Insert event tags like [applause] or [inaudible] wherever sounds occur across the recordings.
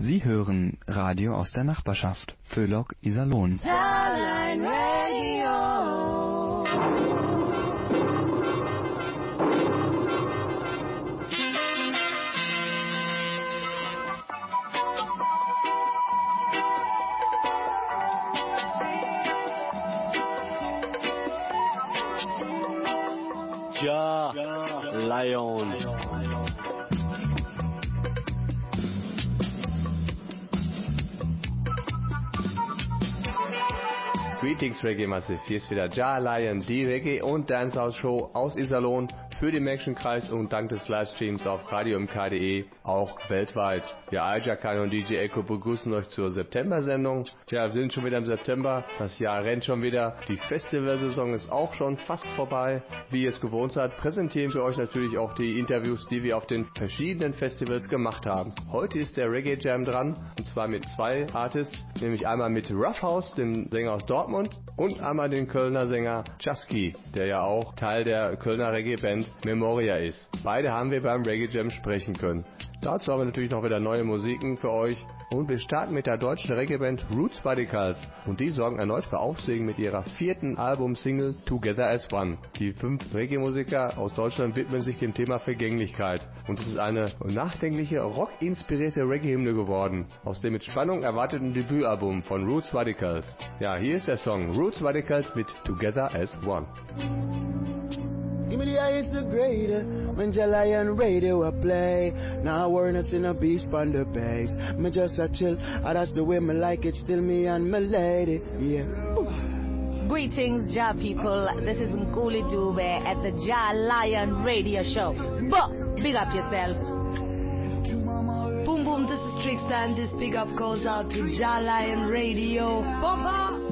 Sie hören Radio aus der Nachbarschaft. Föhlock Iserlohn. Starline Radio. Ja, Lion. Greetings Reggae Massive, hier ist wieder Ja Lion, die Reggae und Dancehall Show aus Iserlohn für den Menschenkreis und dank des Livestreams auf radiomk.de auch weltweit. Ja, Ajakan und DJ Echo begrüßen euch zur September-Sendung. Tja, wir sind schon wieder im September, das Jahr rennt schon wieder, die Festivalsaison ist auch schon fast vorbei. Wie ihr es gewohnt seid, präsentieren wir euch natürlich auch die Interviews, die wir auf den verschiedenen Festivals gemacht haben. Heute ist der Reggae Jam dran und zwar mit zwei Artists, nämlich einmal mit Roughhouse, dem Sänger aus Dortmund und einmal den Kölner Sänger Chasky, der ja auch Teil der Kölner Reggae-Band Memoria ist. Beide haben wir beim Reggae Jam sprechen können. Dazu haben wir natürlich noch wieder neue Musiken für euch. Und wir starten mit der deutschen Reggae-Band Roots Radicals. Und die sorgen erneut für Aufsehen mit ihrer vierten Album-Single Together as One. Die fünf Reggae-Musiker aus Deutschland widmen sich dem Thema Vergänglichkeit. Und es ist eine nachdenkliche, rock-inspirierte Reggae-Hymne geworden. Aus dem mit Spannung erwarteten Debütalbum von Roots Radicals. Ja, hier ist der Song Roots Radicals mit Together as One. Give me the highest the greater when Lion radio a play. Now awareness in a beast on the bass. Me just a chill, ah, that's the way me like it. Still me and my lady, yeah. Greetings, Ja people. This is Nkuli Dube at the Ja Lion Radio Show. But big up yourself. Boom boom, this is Trickster and this big up goes out to Ja Lion Radio. Bomba!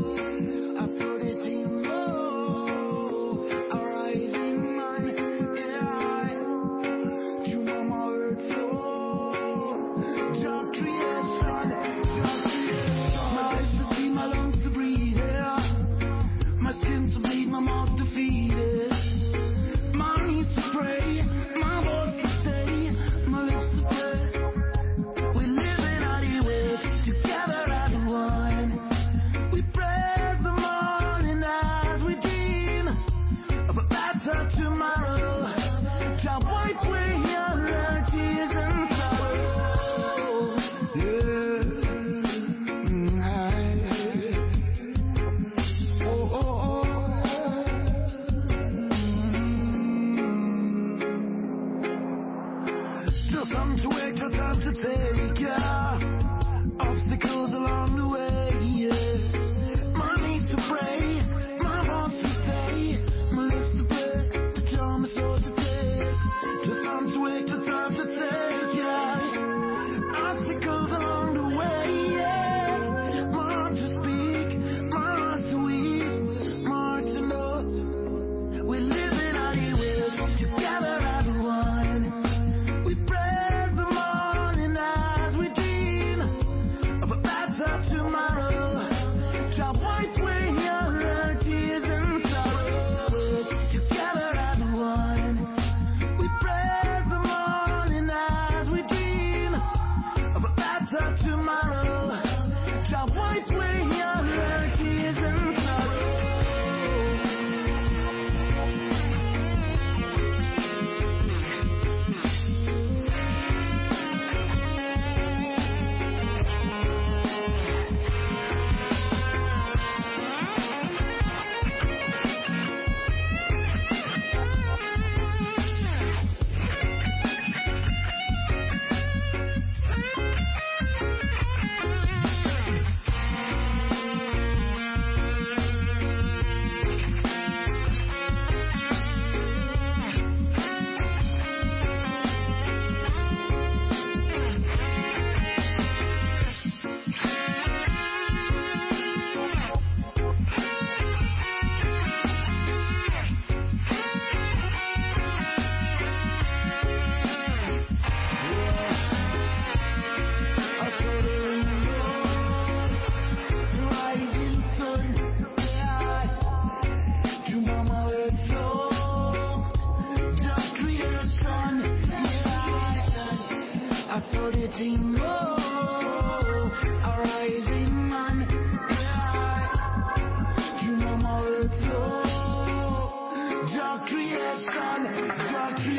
Possibilities,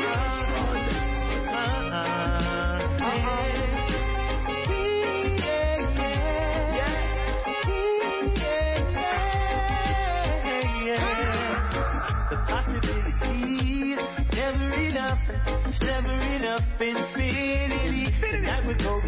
never enough, it's never enough, infinity. Tonight we're going.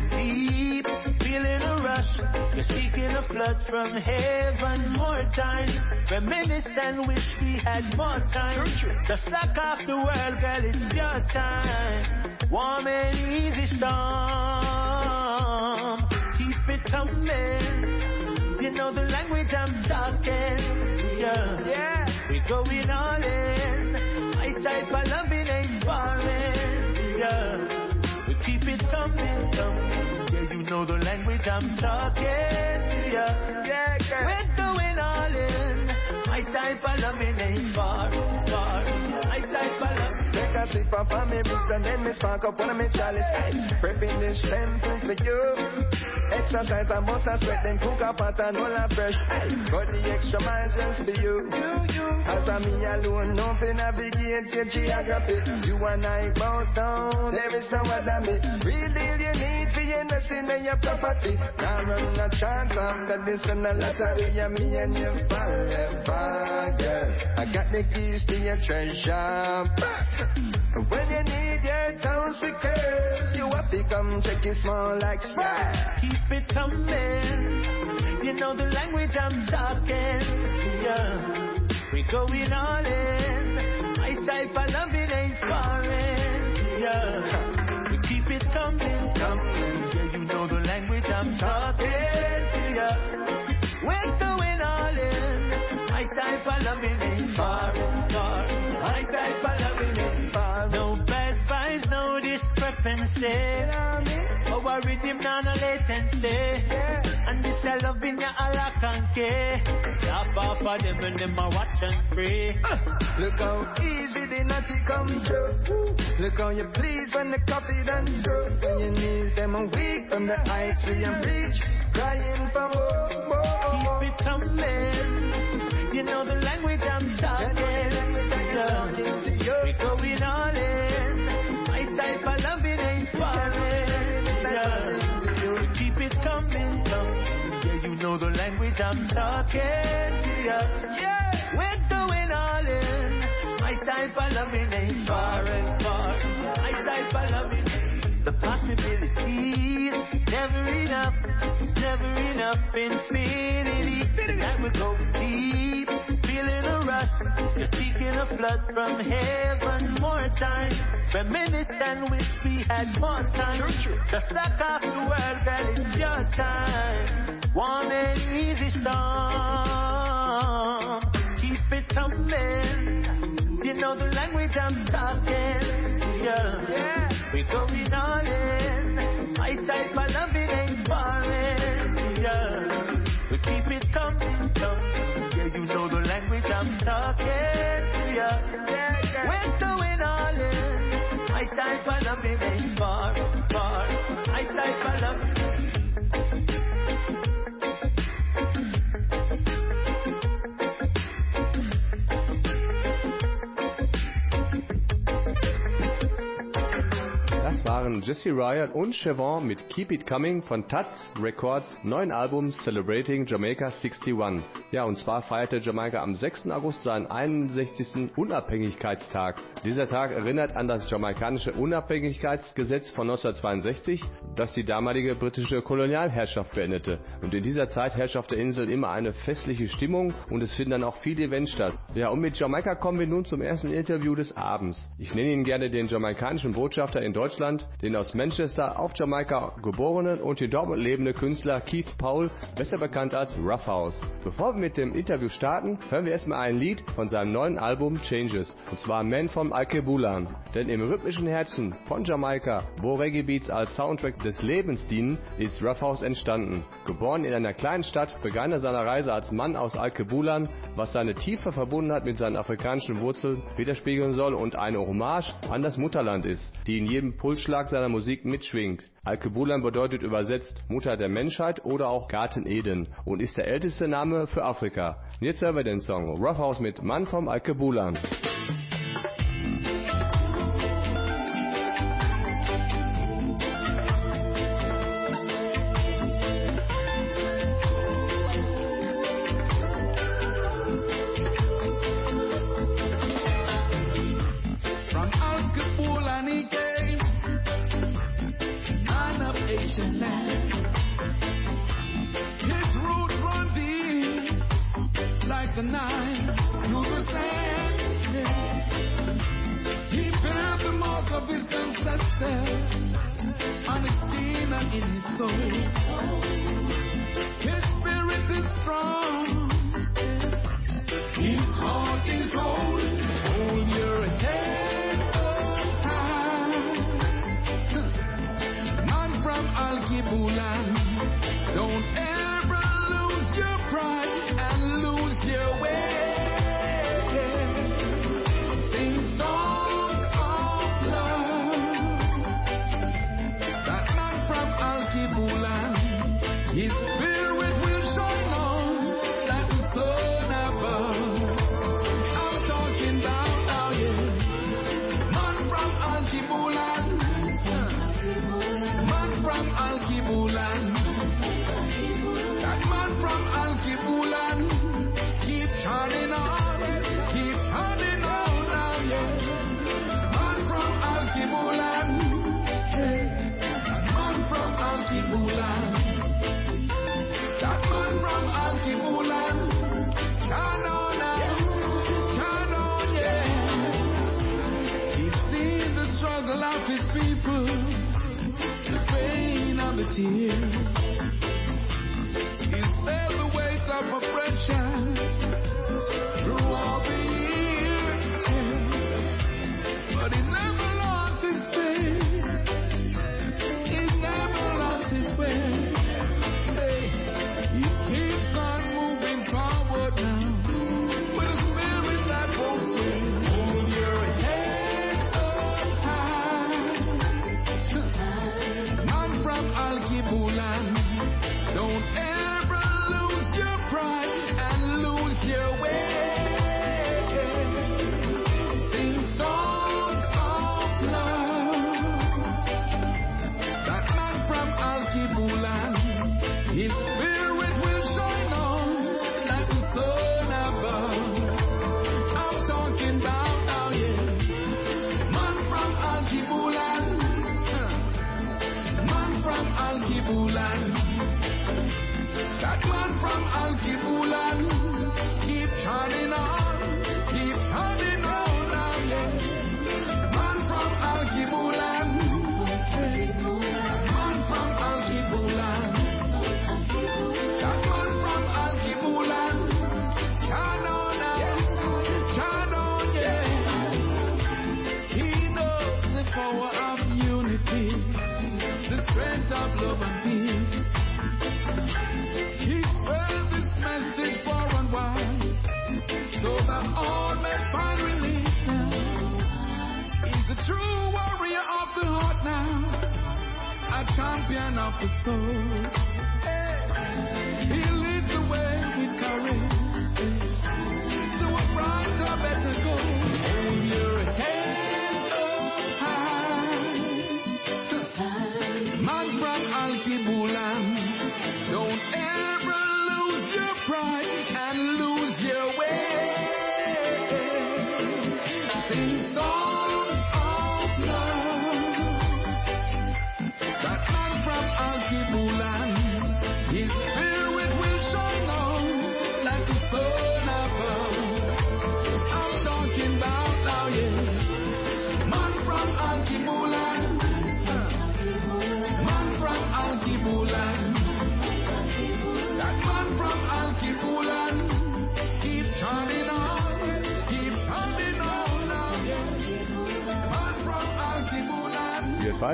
Flood from heaven more time. Reminisce and wish we had more time. Just lock off the world, girl, it's your time. Warm and easy storm. Keep it coming. You know the language I'm talking. Yeah, yeah. We going all in. My type of loving ain't foreign. Yeah, we keep it coming, coming. Know the language I'm talking. Yeah, yeah, yeah. We're going all in. My type of loving ain't far, far. My type of a sip of my roots and then me spark up one of me chalice. Prepping this temple for you. Exercise I must have sweat then cook a pot and all a fresh. Got the extra mile just for you. As a me alone, no fi navigate your geography. You and I both down, there is no other me. Real deal you need for investing in your property. Now run a chance after this and a lottery. Yeah, me and you forever, girl. I got the keys to your treasure. When you need your town speaker, you have to come check it small like sky. Keep it coming. You know the language I'm talking. Yeah, we going all in. Oh, I rhythm now no latency. And this I love in your Allah can care. Stop off of them and them are watch and pray. Look how easy the naughty come through. Look how you please when the coffee done through. When your knees them are weak from the heights we am reach. Crying for more, more. Keep it coming. You know the language I'm talking. Yeah. We going all know the language I'm talking. Yeah, yeah. We're going all in. My type of loving ain't foreign, foreign. My type of loving. The possibilities never enough. Never enough infinity. Tonight we go deep, feeling a rush. You're seeking a flood from heaven more time. Reminisce and wish we had more time. Just lock off the world, girl, it's your time. Warm and easy storm. Keep it coming. You know the language I'm talking. Yeah, yeah. we going all in. My type of loving ain't foreign. talking, yeah. Winter win all in. My time for the baby. Waren Jesse Riot und Chevron mit Keep It Coming von Taz Records neuen Album Celebrating Jamaica 61. Ja, und zwar feierte Jamaika am 6. August seinen 61. Unabhängigkeitstag. Dieser Tag erinnert an das jamaikanische Unabhängigkeitsgesetz von 1962, das die damalige britische Kolonialherrschaft beendete. Und in dieser Zeit herrscht auf der Insel immer eine festliche Stimmung und es finden dann auch viele Events statt. Ja, und mit Jamaika kommen wir nun zum ersten Interview des Abends. Ich nenne Ihnen gerne den jamaikanischen Botschafter in Deutschland, den aus Manchester auf Jamaika geborenen und in Dortmund lebenden Künstler Keith Paul, besser bekannt als Roughhouse. Bevor wir mit dem Interview starten, hören wir erstmal ein Lied von seinem neuen Album Changes, und zwar Man from Alkebulan. Denn im rhythmischen Herzen von Jamaika, wo Reggae Beats als Soundtrack des Lebens dienen, ist Roughhouse entstanden. Geboren in einer kleinen Stadt, begann er seine Reise als Mann aus Alkebulan, was seine tiefe Verbundenheit mit seinen afrikanischen Wurzeln widerspiegeln soll und eine Hommage an das Mutterland ist, die in jedem Pulsschlag seiner Musik mitschwingt. Alkebulan bedeutet übersetzt Mutter der Menschheit oder auch Garten Eden und ist der älteste Name für Afrika. Jetzt hören wir den Song Roughhouse mit Mann vom Alkebulan.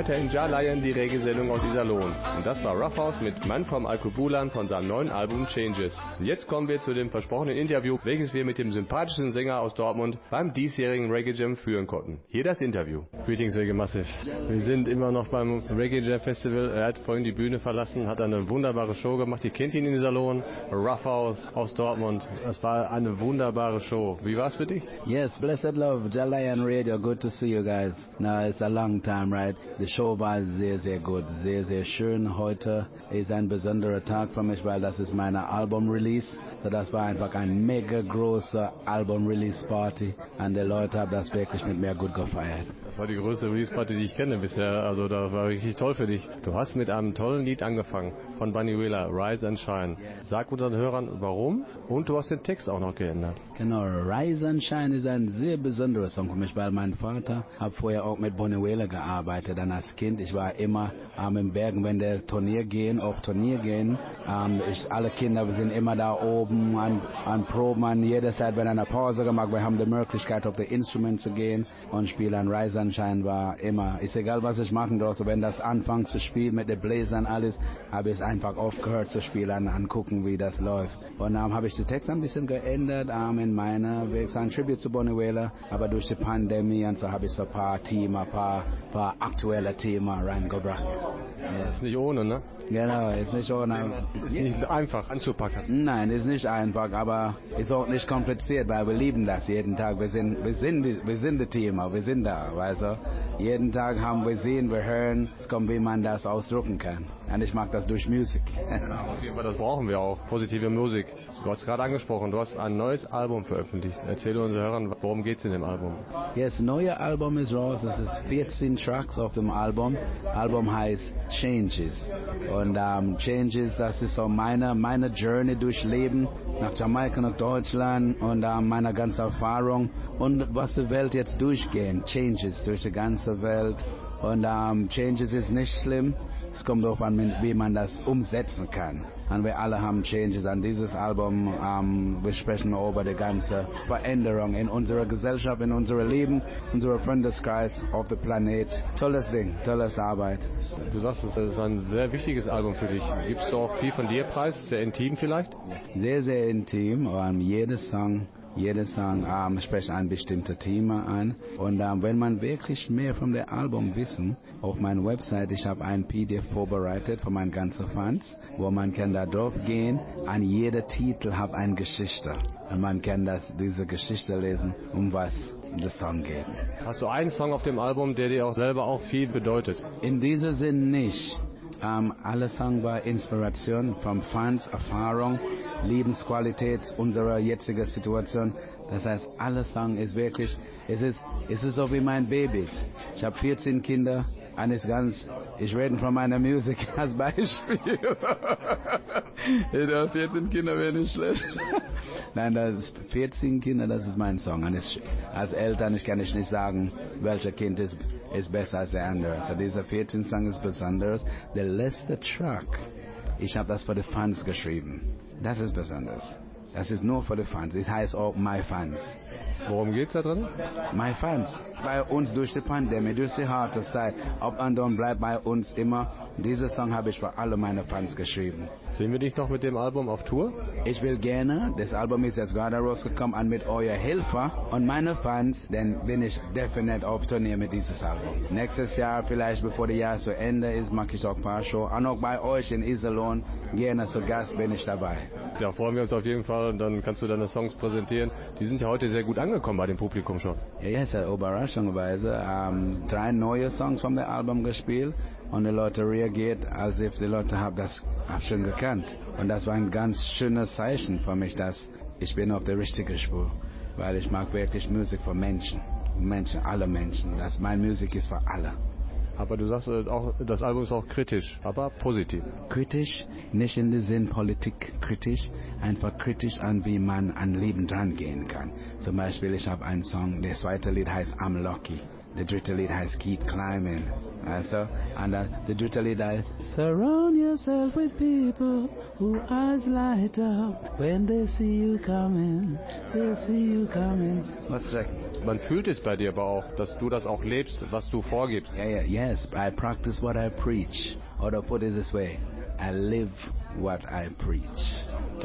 hörte in Jalayan die Regelsendung aus Iserlohn. Und das war Roughhouse mit Man from Alkubulan von seinem neuen Album Changes. Und jetzt kommen wir zu dem versprochenen Interview, welches wir mit dem sympathischen Sänger aus Dortmund beim diesjährigen Reggae Jam führen konnten. Hier das Interview. Greetings Reggae Massive. Wir sind immer noch beim Reggae Jam Festival. Er hat vorhin die Bühne verlassen, hat eine wunderbare Show gemacht. Ihr kennt ihn in Iserlohn. Roughhouse aus Dortmund. Es war eine wunderbare Show. Wie war's für dich? Yes, blessed love. Jalayan Radio. Good to see you guys. Now it's a long time, right? The Show war sehr, sehr gut, sehr, sehr schön. Heute ist ein besonderer Tag für mich, weil das ist meine Album-Release. Das war einfach ein mega großer Album-Release-Party und die Leute haben das wirklich mit mir gut gefeiert. Das war die größte Release-Party, die ich kenne bisher. Also das war richtig toll für dich. Du hast mit einem tollen Lied angefangen von Bunny Wheeler, Rise and Shine. Sag unseren Hörern, warum und du hast den Text auch noch geändert. Genau, Rise and Shine ist ein sehr besonderer Song für mich, weil mein Vater hat vorher auch mit Bonnie Wheeler gearbeitet und als Kind, ich war immer ähm, im Bergen, wenn der Turnier gehen, auf Turnier gehen. Ähm, ich, alle Kinder sind immer da oben an, an Proben, an jeder Zeit, wenn eine Pause gemacht, wir haben die Möglichkeit, auf das Instrument zu gehen und spielen. Rise and Shine war immer, ist egal, was ich machen darf, wenn das anfängt zu spielen mit den Bläsern alles, habe ich einfach aufgehört zu spielen, angucken, wie das läuft. Und dann ähm, habe ich den Text ein bisschen geändert, ähm, in meiner, gesagt, ein Tribute zu Bonnie Wheeler, aber durch die Pandemie und so habe ich so ein paar Themen, ein paar, paar aktuelle Themen reingebracht. Ja. Ist nicht ohne, ne? Genau, ist nicht ohne. Ist nicht einfach anzupacken. Nein, ist nicht einfach, aber ist auch nicht kompliziert, weil wir lieben das jeden Tag. Wir sind, wir sind, wir sind das Thema, wir sind da, weißt du. Jeden Tag haben wir sehen, wir hören, es kommt, wie man das ausdrücken kann. Und ich mag das durch Musik. Ja, auf jeden Fall, das brauchen wir auch. Positive Musik. Du hast gerade angesprochen, du hast ein neues Album veröffentlicht. Erzähl unseren Hörern, worum geht es in dem Album? Yes, neue Album ist raus. Es ist 14 Tracks auf dem Album. Album heißt Changes. Und um, Changes, das ist so meine, meine Journey durch Leben nach Jamaika, nach Deutschland und um, meine ganze Erfahrung und was die Welt jetzt durchgehen. Changes durch die ganze Welt. Und um, Changes ist nicht schlimm. Es kommt darauf an, wie man das umsetzen kann. Und wir alle haben Changes an dieses Album. Um, wir sprechen über die ganze Veränderung in unserer Gesellschaft, in unserem Leben, unserer Freundeskreis, auf dem Planet. Tolles Ding, tolles Arbeit. Du sagst, es ist ein sehr wichtiges Album für dich. Gibst du auch viel von dir preis? Sehr intim vielleicht? Sehr, sehr intim. Um, jeder Song jeder Song ähm, spricht ein bestimmtes Thema an. Und ähm, wenn man wirklich mehr von dem Album wissen, auf meiner Website, ich habe ein PDF vorbereitet für meine ganzen Fans, wo man kann da drauf gehen. An jeder Titel hat eine Geschichte. Und man kann das, diese Geschichte lesen, um was der Song geht. Hast du einen Song auf dem Album, der dir auch selber auch viel bedeutet? In diesem Sinn nicht. Ähm, alle Songs war Inspiration von Fans, Erfahrung, Lebensqualität unserer jetzigen Situation. Das heißt, alle Songs ist wirklich, es ist, es ist so wie mein Baby. Ich habe 14 Kinder, eines ganz, ich rede von meiner Musik [laughs] als Beispiel. [laughs] ich habe 14 Kinder, wäre nicht schlecht. [laughs] Nein, das ist 14 Kinder, das ist mein Song. Und ich, als Eltern, ich kann nicht sagen, welcher Kind ist, ist besser als der andere. So dieser 14 Song ist besonders. Der letzte Track, ich habe das für die Fans geschrieben. Das ist besonders. Das ist nur für die Fans. Es heißt auch My Fans. Worum geht's da drin? My Fans. Bei uns durch die Pandemie, durch die harte Zeit. Up and down bleibt bei uns immer. Diesen Song habe ich für alle meine Fans geschrieben. Sehen wir dich noch mit dem Album auf Tour? Ich will gerne. Das Album ist jetzt gerade rausgekommen und mit eurer Hilfe und meine Fans, dann bin ich definitiv auf Turnier mit dieses Album. Nächstes Jahr, vielleicht bevor das Jahr zu Ende ist, mache ich auch ein paar Shows. Und auch bei euch in Iserlohn, gerne zu Gast bin ich dabei. Da freuen wir uns auf jeden Fall und dann kannst du deine Songs präsentieren. Die sind ja heute sehr gut angekommen bei dem Publikum schon. Ja, ja, ja überraschenderweise. Ähm, drei neue Songs vom Album gespielt und die Leute reagiert, als if die Leute haben das schon gekannt. Und das war ein ganz schönes Zeichen für mich, dass ich bin auf der richtigen Spur, weil ich mag wirklich Musik für Menschen, Menschen, alle Menschen. Das meine Musik ist für alle. Aber du sagst auch, das Album ist auch kritisch, aber positiv. Kritisch, nicht in dem Sinn Politik kritisch, einfach kritisch an, wie man an Leben dran gehen kann. Zum Beispiel, ich habe einen Song, das zweite Lied heißt I'm Lucky. Der dritte Lied heißt Keep Climbing. Also, und uh, der dritte Lied heißt Surround yourself with people who eyes light up when they see you coming. They see you coming. Was sagt? Man fühlt es bei dir aber auch, dass du das auch lebst, was du vorgibst. Yeah, yeah, yes, I practice what I preach. Or to put it this way, I live what I preach.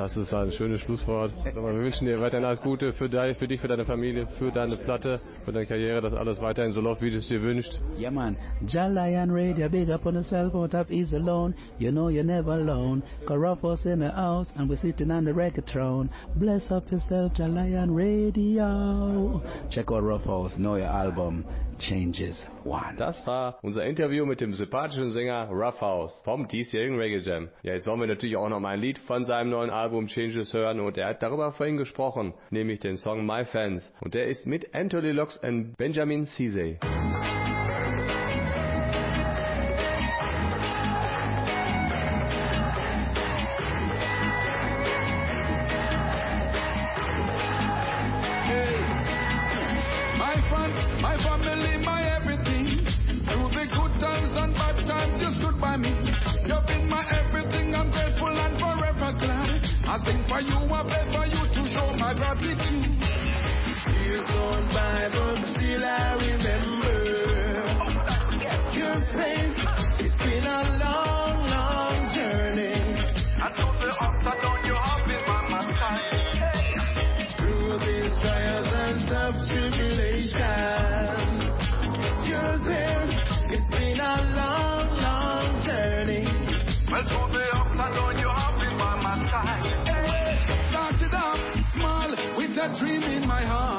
Das ist ein schönes Schlusswort. Wir wünschen dir weiterhin alles Gute für, dich, für dich, für deine Familie, für deine Platte, für deine Karriere, dass alles weiterhin so läuft, wie du es dir wünschst. Yeah, man. Jalayan Radio, big up on yourself, out of ease alone. You know you're never alone. Carafos in the house, and we're sitting on the record throne. Bless up yourself, Jalayan Radio. Check out know your album. Changes One. Das war unser Interview mit dem sympathischen Sänger Rough House vom diesjährigen Reggae Jam. Ja, jetzt wollen wir natürlich auch noch mal ein Lied von seinem neuen Album Album Changes hören und er hat darüber vorhin gesprochen, nämlich den Song My Fans und der ist mit Anthony Lux und Benjamin Cisse. Just stood by me. You've been my Cizay. sing for you, I pray for you to show my gratitude. Years gone by, but still I remember your face. It's been a long, long journey. And through the ups and downs, you have been by my side. Dream in my heart.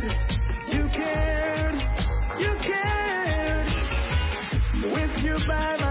You cared, you cared. With you by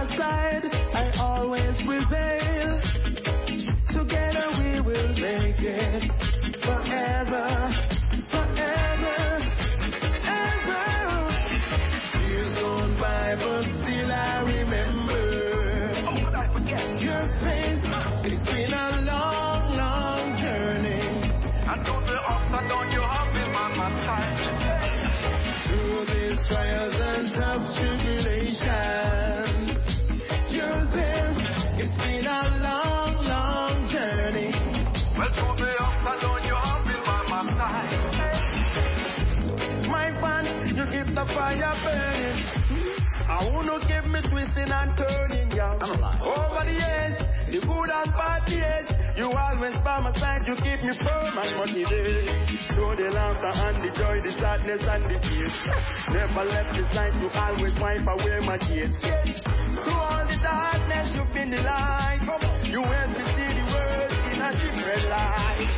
and turning, yeah. Over the years, the good and bad years, you always by my side, you keep me firm and motivated. Show the laughter and the joy, the sadness and the tears. [laughs] Never left the side, you always wipe away my tears. Yes. Through all the darkness, you've been the light. Come on, you help me see the world in a different light.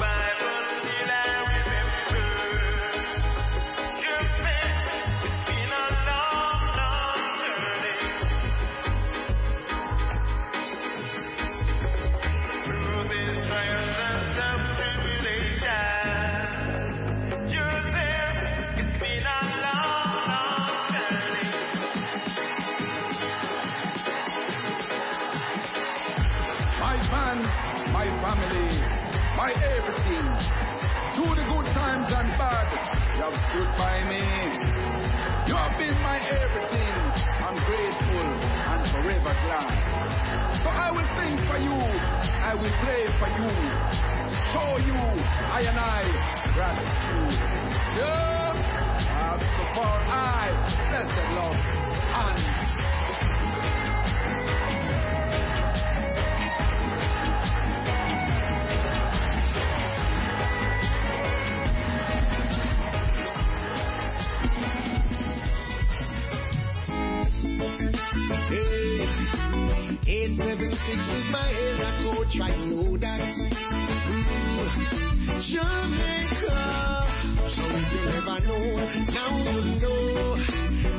By, but everything. Through the good times and bad, you have stood by me. You have been my everything. I'm grateful and forever glad. So I will sing for you, I will play for you, show you I and I gratitude. Yeah, as for I, blessed love, and Eight seven six is my code. Try to know that. Mm. Jamaica. So if you never know, now you know.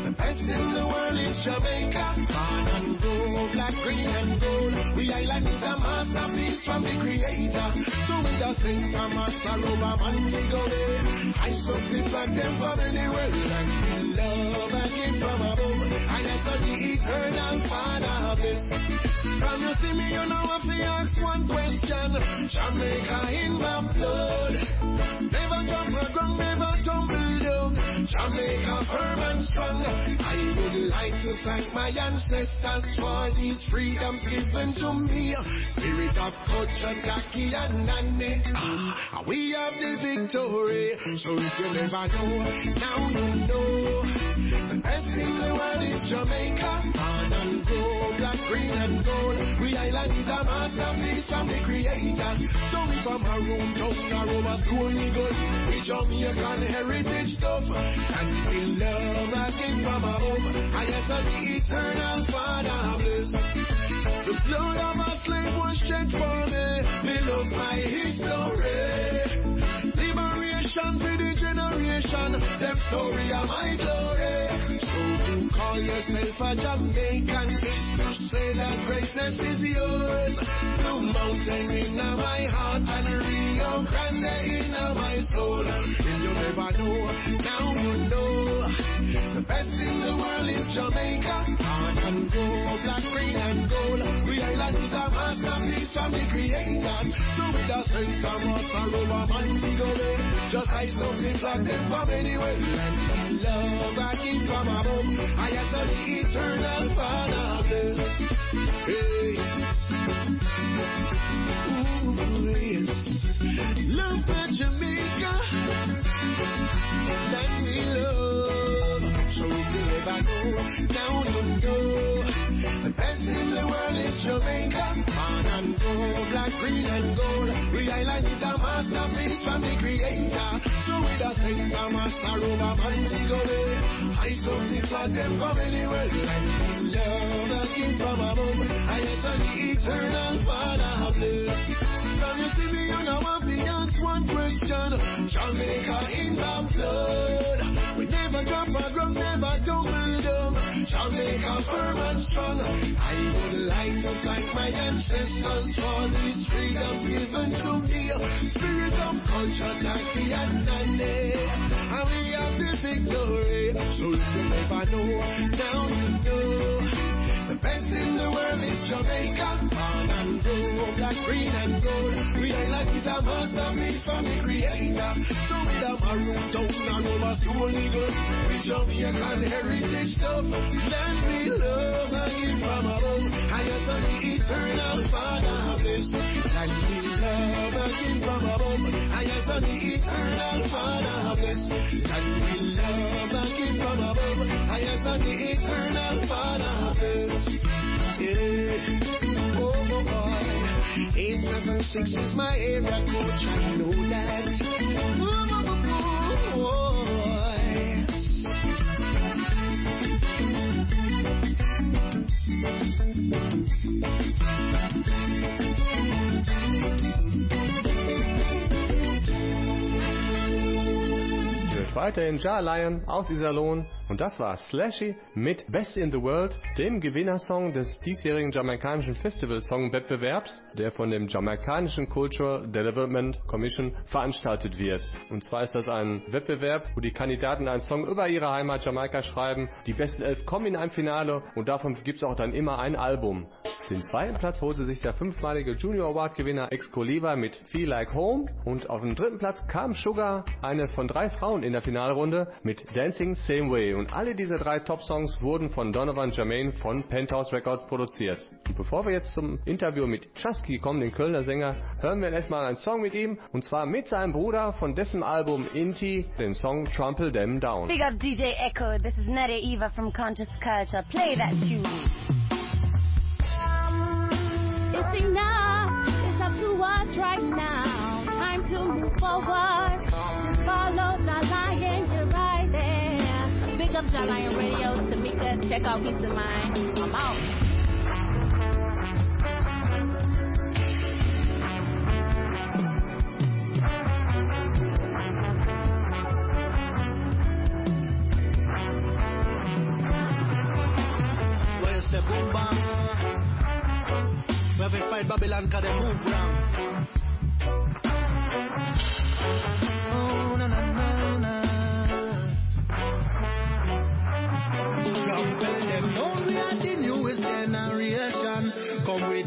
The best in the world is Jamaica. Born and grow, black, green and gold. We island is a masterpiece from the creator. So we just sing from a Salova Montego Bay. I stop the track them from anywhere. And we love and give from above. I study eternal Father of it. From you see me, you know if you ask one question. Jamaica in my blood. Never jump never tumble. Jamaica firm and strong. I would like to thank my ancestors for these freedoms given to me. Spirit of culture, Jackie and Nanny. Ah, we have the victory. So if you never know, now you know. The best in the world is Jamaica. On and go, black, green and gold. We island is a masterpiece from the creator. So we from a room down a Roma school, we go we Jamaican heritage stuff. And we love a king from a home. I guess the eternal Father bless. The blood of a slave was shed for me. Me love my history. Liberation for the. Them story of my glory. So you call yourself a Jamaican is to say that greatness is yours. Blue Mountain in my heart and Rio Grande in my soul. If you never know, now you know. The best in the world is Jamaica. On and go, black, green and gold. We island is a masterpiece from the creator. So with a St. Thomas, Aruba, Montego Bay. Just ice up the flag, them from anywhere. Let me love, I keep from above. I am the eternal Father bless. Hey. Ooh, yes. Love for Jamaica. You know. The best in the world is Jamaica. And go, black, green and gold. We island is a masterpiece from the creator. So Aruba, Montego Bay. I the me love. I the eternal you ask one question. Jamaica in my blood. We never drop our ground, never down. Jamaica firm and strong. I would like to thank my ancestors for these freedoms given to me. Spirit of culture, Taki and Nane. And we have the victory. So if you never know, now you know. The best in the world is Jamaica. On and go, black, green and gold. We island is a masterpiece from the creator. So with a maroon town and over school nigga. We Jamaican heritage stuff. Let me love and give from above. I am the eternal Father bless. Let me love and give from above. I am the eternal Father bless. Let me love and give from above. Am the eternal Father. Yeah. Oh, oh, boy. 876 is my area code, I know that. Oh, oh, oh, Weiterhin Ja Lion aus Iserlohn und das war Slashy mit Best in the World, dem Gewinnersong des diesjährigen jamaikanischen Festival-Song-Wettbewerbs, der von dem Jamaikanischen Cultural Development Commission veranstaltet wird. Und zwar ist das ein Wettbewerb, wo die Kandidaten einen Song über ihre Heimat Jamaika schreiben. Die besten elf kommen in ein Finale und davon gibt es auch dann immer ein Album. Den zweiten Platz holte sich der fünfmalige Junior Award Gewinner Excoliva mit Feel Like Home und auf dem dritten Platz kam Sugar, eine von drei Frauen in der Finalrunde mit Dancing Same Way und alle diese drei Top-Songs wurden von Donovan Jermaine von Penthouse Records produziert. Und bevor wir jetzt zum Interview mit Chusky kommen, den Kölner Sänger, hören wir erstmal einen Song mit ihm und zwar mit seinem Bruder von dessen Album Inti, den Song Trample Them Down. Big up DJ Echo, this is Netta Eva from Conscious Culture. Play that tune. It's enough. It's up to us right now. Time to move forward. Big up Lion Radio, Tamika. Check out Peace of Mind. I'm out. Where's the boom bang? Where we fight Babylon cause they move round.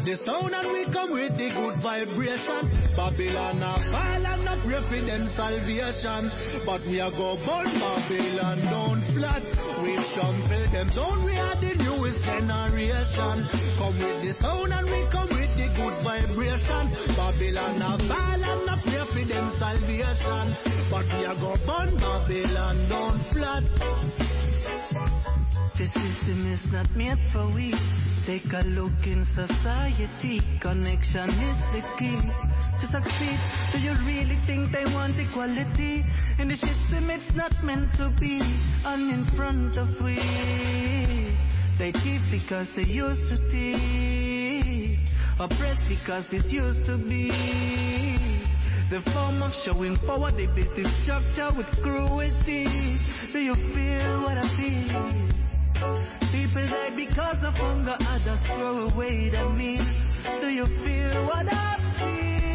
The sound and we come with the good vibration. Babylon a fall and a pray for them salvation. But we are go burn Babylon down flat. We trample them down, we are the newest generation. Come with the sound and we come with the good vibration. Babylon a fall and a pray for them salvation. But we are go burn Babylon down flat. System is not made for we. Take a look in society. Connection is the key to succeed. Do you really think they want equality? In the system, it's not meant to be. And in front of we, they thief because they used to thief. Oppressed because this used to be. The form of showing power, they built this structure with cruelty. Do you feel what I feel? People die because of hunger, others throw away the meal. Do you feel what I We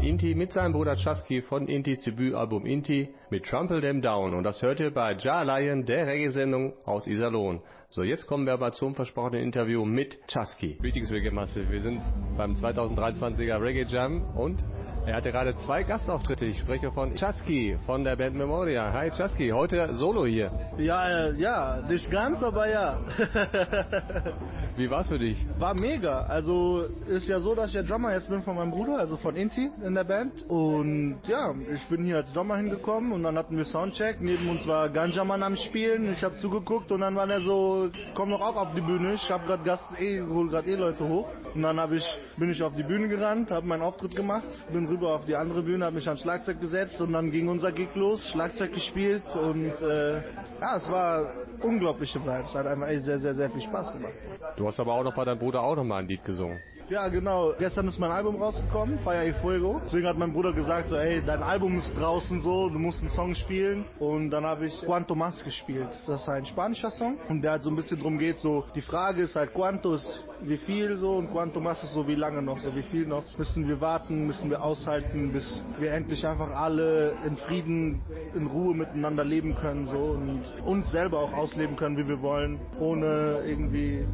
Inti mit seinem Bruder Chusky von Intis Debütalbum Inti mit Trample Them Down. Und das hört ihr bei Ja Lion, der Reggae-Sendung aus Iserlohn. So, jetzt kommen wir aber zum versprochenen Interview mit Chusky. Greetings Reggae Massive. Wir sind beim 2023er Reggae Jam und er hatte gerade zwei Gastauftritte. Ich spreche von Chusky von der Band Memoria. Hi Chusky, heute Solo hier. Ja, äh, ja, nicht ganz, aber ja. [laughs] Wie war's für dich? War mega. Also ist ja so, dass ich der Drummer jetzt bin von meinem Bruder, also von Inti in der Band. Und ja, ich bin hier als Drummer hingekommen und dann hatten wir Soundcheck. Neben uns war Ganjaman am Spielen. Ich habe zugeguckt und dann war der so, komm doch auch auf die Bühne. Ich habe gerade Gast, eh, hol gerade eh Leute hoch. Und dann hab ich, bin ich auf die Bühne gerannt, habe meinen Auftritt gemacht, bin rüber auf die andere Bühne, habe mich ans Schlagzeug gesetzt und dann ging unser Gig los, Schlagzeug gespielt und äh, ja, es war unglaubliche Vibes. Hat einfach echt sehr, sehr, sehr viel Spaß gemacht. Du hast aber auch noch bei deinem Bruder auch noch mal ein Lied gesungen. Ja, genau. Gestern ist mein Album rausgekommen, Fire y Fuego. Deswegen hat mein Bruder gesagt, so, ey, dein Album ist draußen so, du musst einen Song spielen. Und dann habe ich Cuanto Más gespielt. Das ist ein spanischer Song. Und der halt so ein bisschen drum geht, so, die Frage ist halt, Cuanto ist wie viel so und Cuanto Más ist so, wie lange noch, so wie viel noch. Müssen wir warten, müssen wir aushalten, bis wir endlich einfach alle in Frieden, in Ruhe miteinander leben können, so. Und uns selber auch ausleben können, wie wir wollen, ohne irgendwie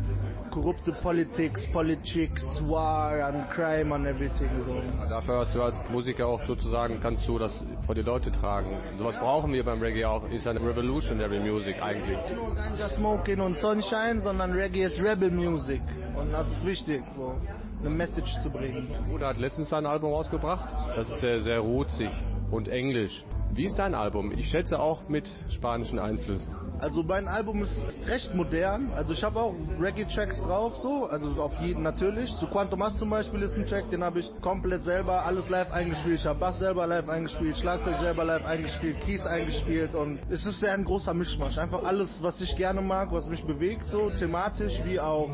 korrupte Politics, Politics, War and Crime and everything so. Dafür hast du als Musiker auch sozusagen, kannst du das vor die Leute tragen. Sowas brauchen wir beim Reggae auch. Ist eine Revolutionary Music eigentlich. Nicht nur Ganja Smoking und Sunshine, sondern Reggae ist Rebel Music. Und das ist wichtig, so eine Message zu bringen. Mein Bruder hat letztens ein Album rausgebracht. Das ist sehr, sehr rutzig und englisch. Wie ist dein Album? Ich schätze auch mit spanischen Einflüssen. Also mein Album ist recht modern. Also ich habe auch Reggae-Tracks drauf, so, also auf jeden natürlich. Zu Quantum Mas zum Beispiel ist ein Track, den habe ich komplett selber alles live eingespielt. Ich habe Bass selber live eingespielt, Schlagzeug selber live eingespielt, Keys eingespielt und es ist sehr ein großer Mischmasch. Einfach alles, was ich gerne mag, was mich bewegt, so thematisch wie auch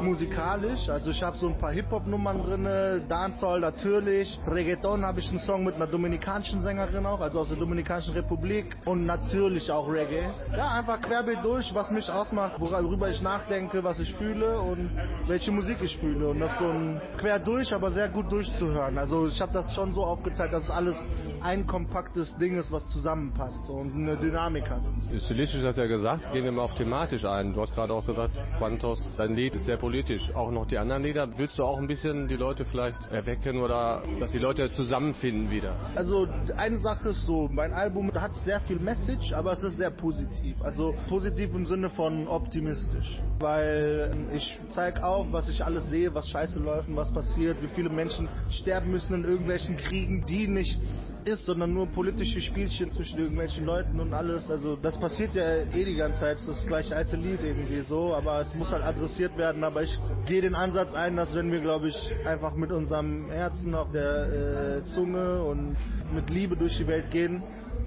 musikalisch. Also ich habe so ein paar Hip-Hop-Nummern drin, Dancehall natürlich, Reggaeton habe ich einen Song mit einer dominikanischen Sängerin auch, also aus der Dominikanischen Republik und natürlich auch Reggae. Ja, einfach querbeet durch, was mich ausmacht, worüber ich nachdenke, was ich fühle und welche Musik ich fühle. Und das so ein quer durch, aber sehr gut durchzuhören. Also ich habe das schon so aufgezeigt, dass alles ein kompaktes Ding ist, was zusammenpasst und eine Dynamik hat. Stilistisch hast du ja gesagt, gehen wir mal auf thematisch ein. Du hast gerade auch gesagt, Quantos, dein Lied ist sehr politisch. Auch noch die anderen Lieder. Willst du auch ein bisschen die Leute vielleicht erwecken oder dass die Leute zusammenfinden wieder? Also eine Sache ist so, mein Album hat sehr viel Message, aber es ist sehr positiv. Also positiv im Sinne von optimistisch. Weil ich zeige auf, was ich alles sehe, was scheiße läuft und was passiert, wie viele Menschen sterben müssen in irgendwelchen Kriegen, die nichts ist, sondern nur politische Spielchen zwischen irgendwelchen Leuten und alles. Also das passiert ja eh die ganze Zeit, das gleiche alte Lied irgendwie so, aber es muss halt adressiert werden. Aber ich gehe den Ansatz ein, dass wenn wir, glaube ich, einfach mit unserem Herzen auf der äh, Zunge und mit Liebe durch die Welt gehen,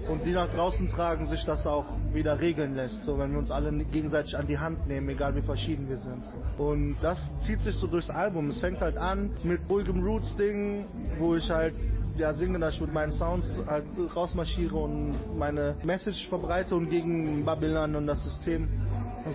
und die nach draußen tragen, sich das auch wieder regeln lässt. So, wenn wir uns alle gegenseitig an die Hand nehmen, egal wie verschieden wir sind. Und das zieht sich so durchs Album. Es fängt halt an mit ruhigem Roots-Ding, wo ich halt ja, singe, dass ich mit meinen Sounds halt rausmarschiere und meine Message verbreite und gegen Babylon und das System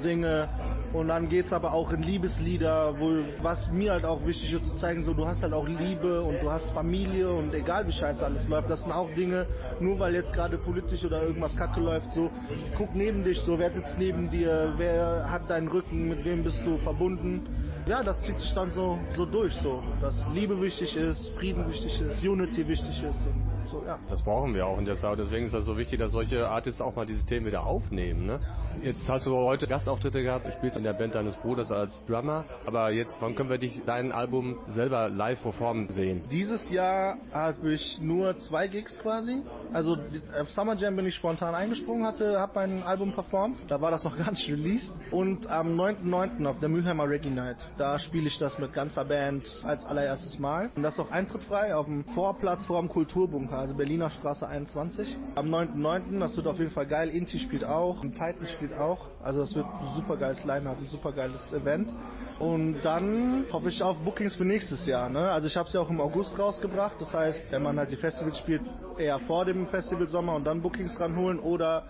singe. Und dann geht's aber auch in Liebeslieder, wo, was mir halt auch wichtig ist zu zeigen, so du hast halt auch Liebe und du hast Familie und egal wie scheiße alles läuft, das sind auch Dinge, nur weil jetzt gerade politisch oder irgendwas kacke läuft, so guck neben dich, so wer sitzt neben dir, wer hat deinen Rücken, mit wem bist du verbunden. Ja, das zieht sich dann so, so durch, so, dass Liebe wichtig ist, Frieden wichtig ist, Unity wichtig ist. Und so, ja. Das brauchen wir auch in der Zeit. Deswegen ist das so wichtig, dass solche Artists auch mal diese Themen wieder aufnehmen. Ne? Jetzt hast du heute Gastauftritte gehabt, du spielst in der Band deines Bruders als Drummer. Aber jetzt, wann können wir dich dein Album selber live performen sehen? Dieses Jahr habe ich nur zwei Gigs quasi. Also auf Summer Jam bin ich spontan eingesprungen, hatte, habe mein Album performt. Da war das noch [laughs] gar nicht released. Und am 9.9. auf der Mülheimer Reggae Night, da spiele ich das mit ganzer Band als allererstes Mal. Und das ist auch eintrittfrei auf dem Vorplatz vor dem Kulturbunker, also Berliner Straße 21. Am 9.9. das wird auf jeden Fall geil. Inti spielt auch, Python spielt auch. Also es wird ein super geiles Line-Up, ein super geiles Event. Und dann hoffe ich auf Bookings für nächstes Jahr. Ne? Also ich habe es ja auch im August rausgebracht. Das heißt, wenn man halt die Festivals spielt, eher vor dem Festivalsommer und dann Bookings ranholen. Oder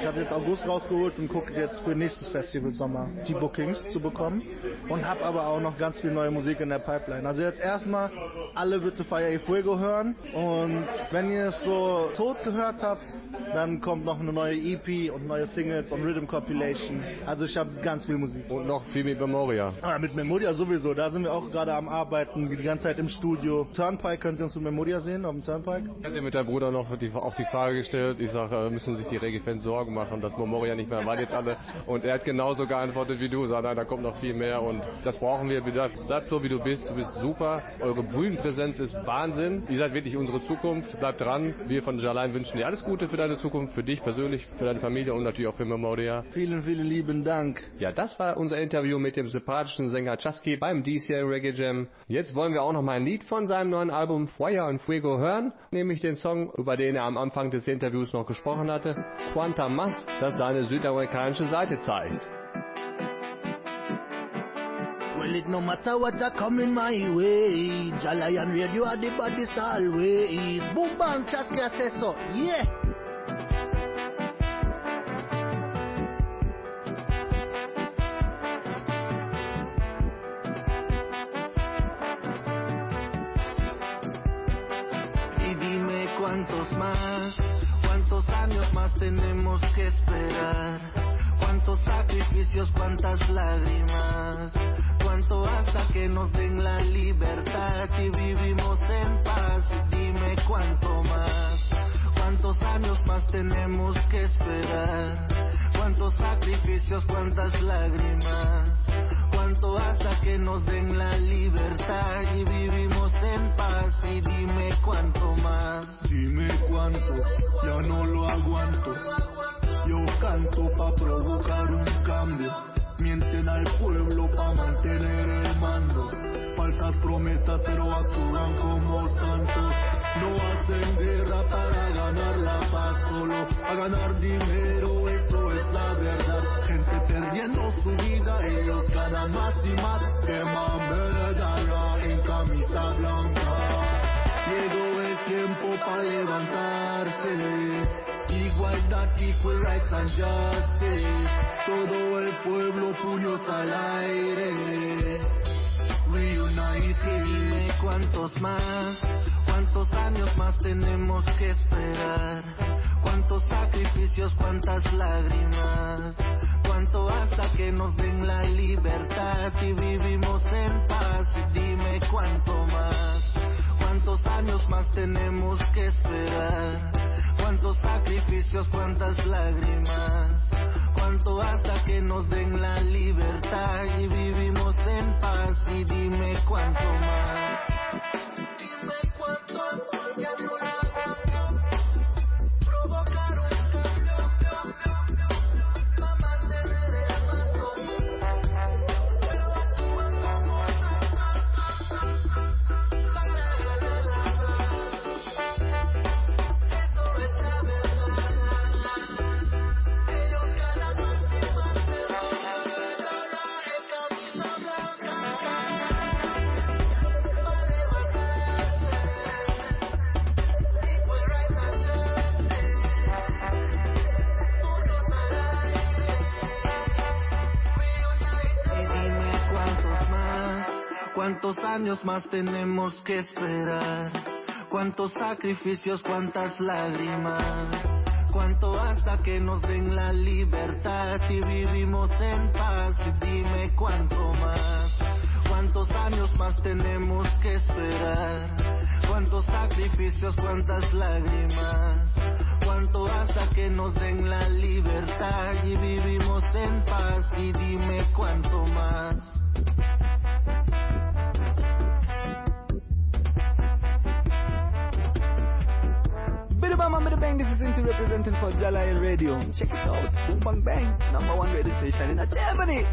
ich habe jetzt August rausgeholt und gucke jetzt für nächstes Festivalsommer die Bookings zu bekommen. Und habe aber auch noch ganz viel neue Musik in der Pipeline. Also jetzt erstmal alle bitte Fire y Fuego hören. Und wenn ihr es so tot gehört habt, dann kommt noch eine neue EP und neue Singles und Rhythm Compilation. Also ich habe ganz viel Musik. Und noch viel mit Memoria. Ah, mit Memoria sowieso. Da sind wir auch gerade am Arbeiten, die ganze Zeit im Studio. Turnpike könnt ihr uns mit Memoria sehen, auf dem Turnpike. Ich hatte mit deinem Bruder noch die, auch die Frage gestellt. Ich sage, äh, müssen sich die Reggae-Fans Sorgen machen, dass Memoria nicht mehr war jetzt alle. Und er hat genauso geantwortet wie du. Sagt, nein, da kommt noch viel mehr und das brauchen wir. Bleib so, wie du bist. Du bist super. Eure Bühnenpräsenz ist Wahnsinn. Ihr seid wirklich unsere Zukunft. Bleibt dran. Wir von Jalein wünschen dir alles Gute für deine Zukunft, für dich persönlich, für deine Familie und natürlich auch für Memoria. Vielen, vielen lieben Dank. Ja, das war unser Interview mit dem sympathischen Sänger Chasky beim DCL Reggae Jam. Jetzt wollen wir auch noch mal ein Lied von seinem neuen Album Feuer und Fuego hören, nämlich den Song, über den er am Anfang des Interviews noch gesprochen hatte, Quanta Mas, das seine südamerikanische Seite zeigt. It no matter what a coming my way. Jalayan Radio are the baddest always. Boom bang, say so. Yeah. tantas lágrimas? ¿Cuánto hasta que nos den la libertad y vivimos en paz? Y dime cuánto más. Dime cuánto, ya no lo aguanto. Yo canto pa' provocar un cambio. Mienten al pueblo pa' mantener el mando. Falsas promesas pero actúan como santos. No hacen guerra para ganar la paz, solo a ganar dinero. Perdiendo su vida, ellos ganan más y más. Queman medalla en camisa blanca. Llegó el tiempo para levantarse. Igualdad, equal rights and justice. Todo el pueblo puños al aire. Reunited. Dime cuántos más, cuántos años más tenemos que esperar. Cuántos sacrificios, cuántas lágrimas. Que nos den la libertad y vivimos en paz. Y dime cuánto más, cuántos años más tenemos que esperar. Cuántos sacrificios, cuántas lágrimas. Cuánto hasta que nos den la libertad y vivimos en paz. Y dime cuánto más. Cuántos años más tenemos que esperar, cuántos sacrificios, cuántas lágrimas, cuánto hasta que nos den la libertad y vivimos en paz. Y dime cuánto más, cuántos años más tenemos que esperar, cuántos sacrificios, cuántas lágrimas. Cuánto hasta que nos den la libertad y vivimos en paz y dime cuánto más. Bang, this is Inti representing for Jalayan Radio. Check it out, Boom Bang Bang, number one radio station in Germany.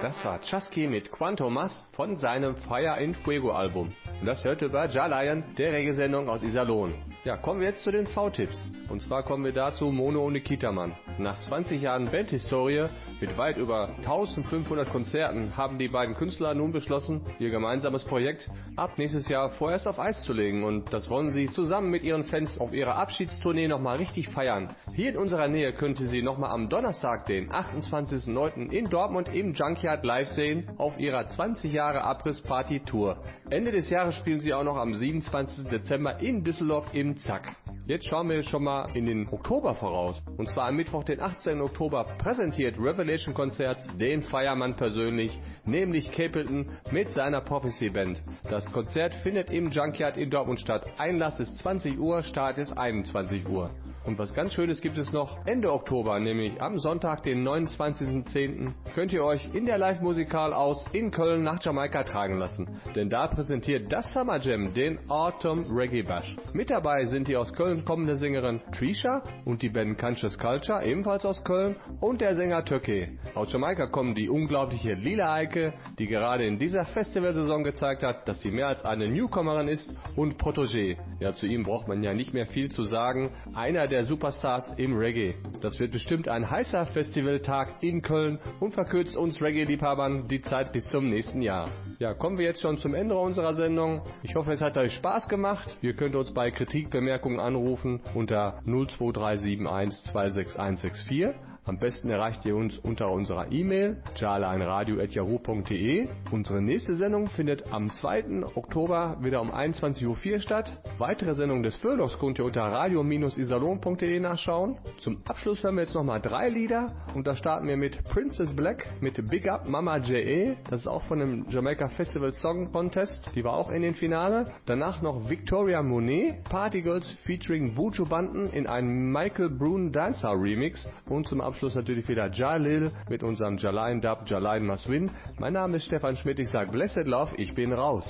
Das war Chusky mit Quantomas von seinem Fire in Fuego Album. Und das hörte bei Jalayan, der Reggae-Sendung aus Iserlohn. Ja, kommen wir jetzt zu den V-Tipps. Und zwar kommen wir dazu Mono ohne Kitaman. Nach 20 Jahren Bandhistorie mit weit über 1500 Konzerten haben die beiden Künstler nun beschlossen, ihr gemeinsames Projekt ab nächstes Jahr vorerst auf Eis zu legen. Und das wollen sie zusammen mit ihren Fans auf ihrer Abschiedstournee nochmal richtig feiern. Hier in unserer Nähe könnt ihr sie nochmal am Donnerstag, den 28.09. in Dortmund im Junkyard live sehen auf ihrer 20 Jahre Abrissparty Tour. Ende des Jahres spielen sie auch noch am 27. Dezember in Düsseldorf im Zack. Jetzt schauen wir schon mal in den Oktober voraus. Und zwar am Mittwoch, den 18. Oktober, präsentiert Revelation Concerts den Feiermann persönlich, nämlich Capleton mit seiner Prophecy Band. Das Konzert findet im Junkyard in Dortmund statt. Einlass ist 20 Uhr, Start ist 21 Uhr. Und was ganz Schönes gibt es noch Ende Oktober, nämlich am Sonntag, den 29.10. könnt ihr euch in der Live-Musikal aus in Köln nach Jamaika tragen lassen. Denn da präsentiert das Summer Jam den Autumn Reggae Bash. Mit dabei sind die aus Köln kommende Sängerin Trisha und die Band Conscious Culture, ebenfalls aus Köln, und der Sänger Töke. Aus Jamaika kommen die unglaubliche Lila Eike, die gerade in dieser Festivalsaison gezeigt hat, dass sie mehr als eine Newcomerin ist, und Protégé. Ja, zu ihm braucht man ja nicht mehr viel zu sagen. Einer der Superstars im Reggae. Das wird bestimmt ein heißer Festivaltag in Köln und verkürzt uns Reggae-Liebhabern die Zeit bis zum nächsten Jahr. Ja, kommen wir jetzt schon zum Ende unserer Sendung. Ich hoffe, es hat euch Spaß gemacht. Ihr könnt uns bei Kritikbemerkungen anrufen unter 02371 26164. Am besten erreicht ihr uns unter unserer E-Mail jarleinradio.yahoo.de. Unsere nächste Sendung findet am 2. Oktober wieder um 21.04 Uhr statt. Weitere Sendungen des Föhlogs könnt ihr unter radio-isalon.de nachschauen. Zum Abschluss hören wir jetzt nochmal drei Lieder und da starten wir mit Princess Black mit Big Up Mama J.A. Das ist auch von dem Jamaica Festival Song Contest. Die war auch in den Finale. Danach noch Victoria Monet, Party Girls featuring Buju Banten in einem Michael Brun Dancer Remix und zum Abschluss natürlich wieder Jalil mit unserem Jalain Dub Jalain Must Win. Mein Name ist Stefan Schmidt, ich sage Blessed Love, ich bin raus.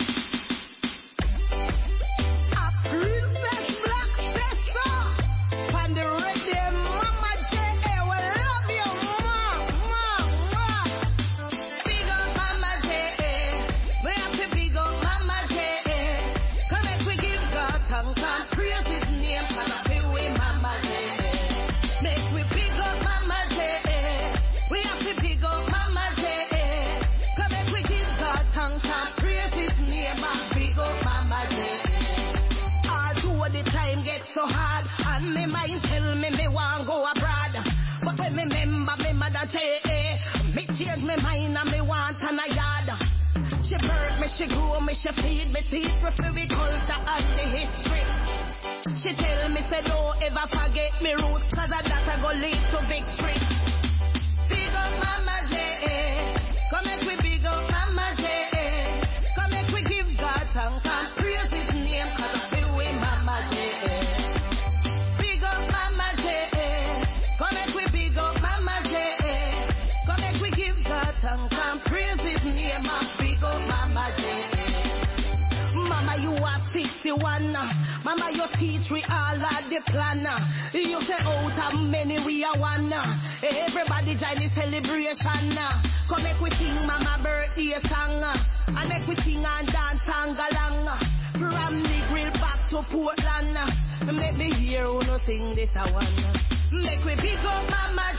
She grow me, she feed me, teach me for the culture and the history. She tell me say don't ever forget me roots, cause that a go lead to victory. Big up Mama J, come make we big up Mama J, the plan. You say out of many we are one. Everybody join the celebration. Come make we sing Mama birthday song. And make we sing and dance and galang. From the grill back to Portland. Make me hear who no sing this one. Make we big up Mama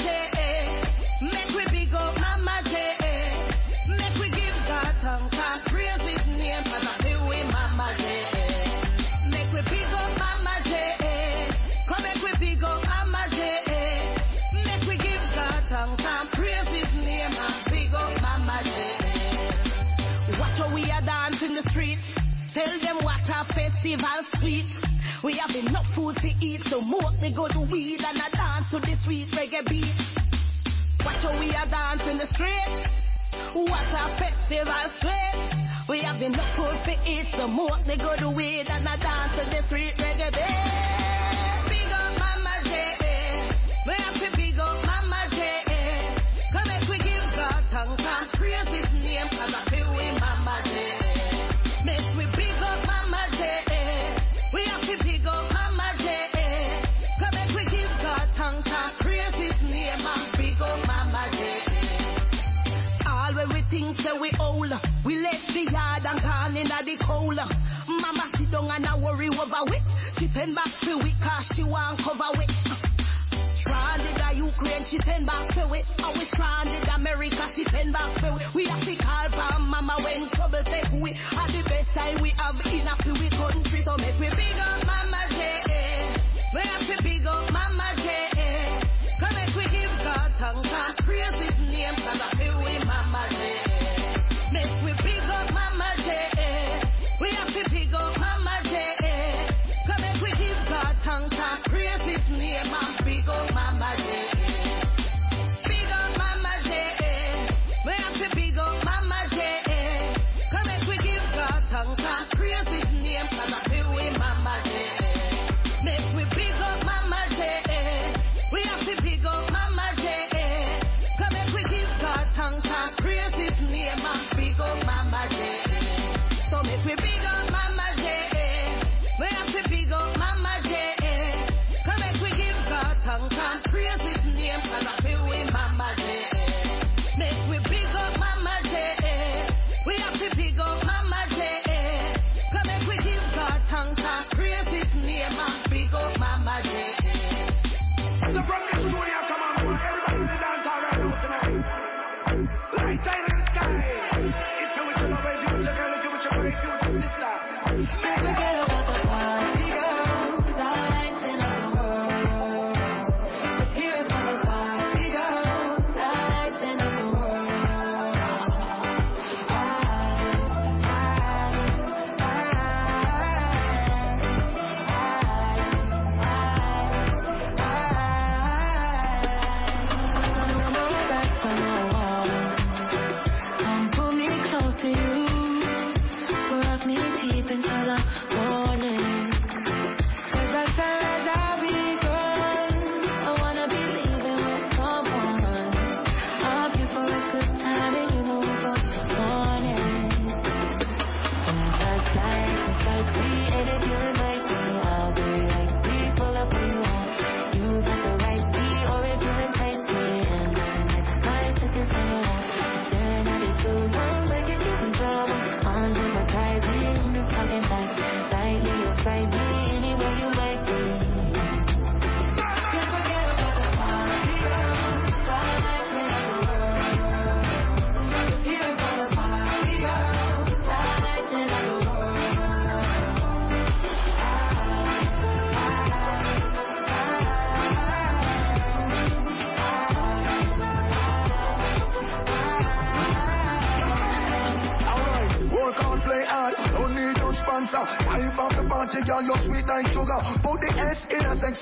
smoke the good weed and I dance to the sweet reggae beat. Watch how we are dance in the streets. What a festival sweet. We have enough food to eat, so smoke the good weed and I dance to the sweet reggae beat. Over we. She send back to we cause she want cover we. Stranded a Ukraine, she send back to we. And we stranded America, she send back to we. We have to call for mama when trouble take we. At the best time we have in few we country, so make we big up mama J. We have to big mama J. Come make we give God thanks and praise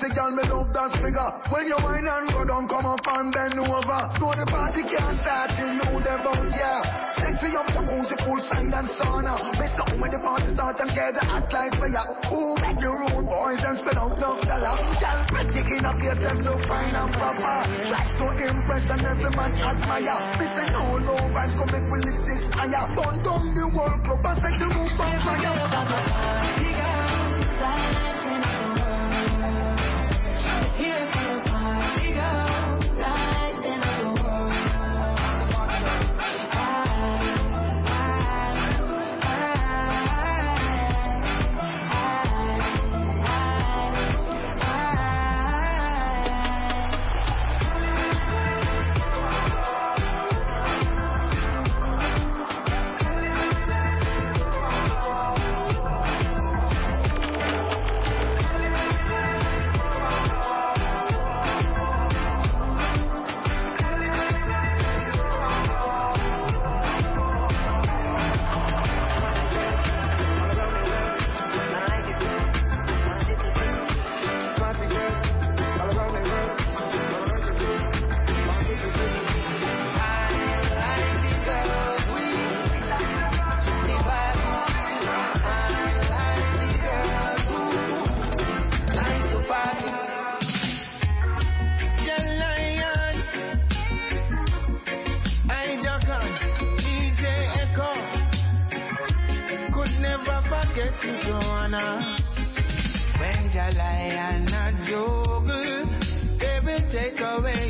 sexy girl, me love that figure. When you wine and go down, come up and bend over. Know the party can't start till you the bout, yeah. Sexy up the full side and sauna. Mr. When the party starts and get the act like fire. Who make the rude boys and spend out no dollar? Girl, pretty in a place, them look fine and proper. Tries to impress and every man admire. Mr. No low vibes, come make we lift this higher. Don't down the world club and set the move by fire.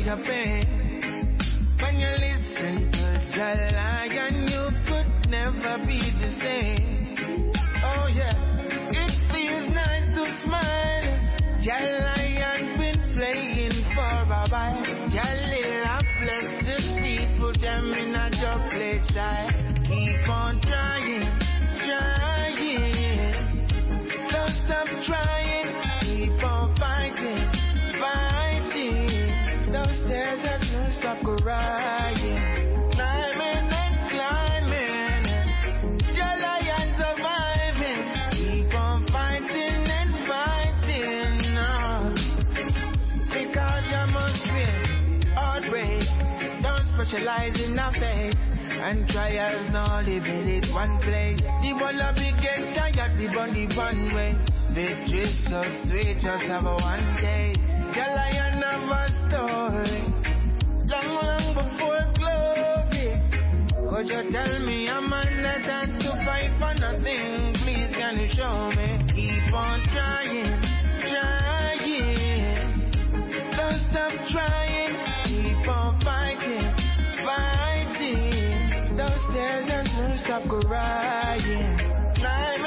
ella and trials now living it one place. The ball be get tired, the body one way. Victory so sweet, just have a one taste. The lion of a story, long, long before glory. Could you tell me a man that had to fight for nothing? Please can you show me? Keep on trying, trying. Don't stop trying. there's no stop crying.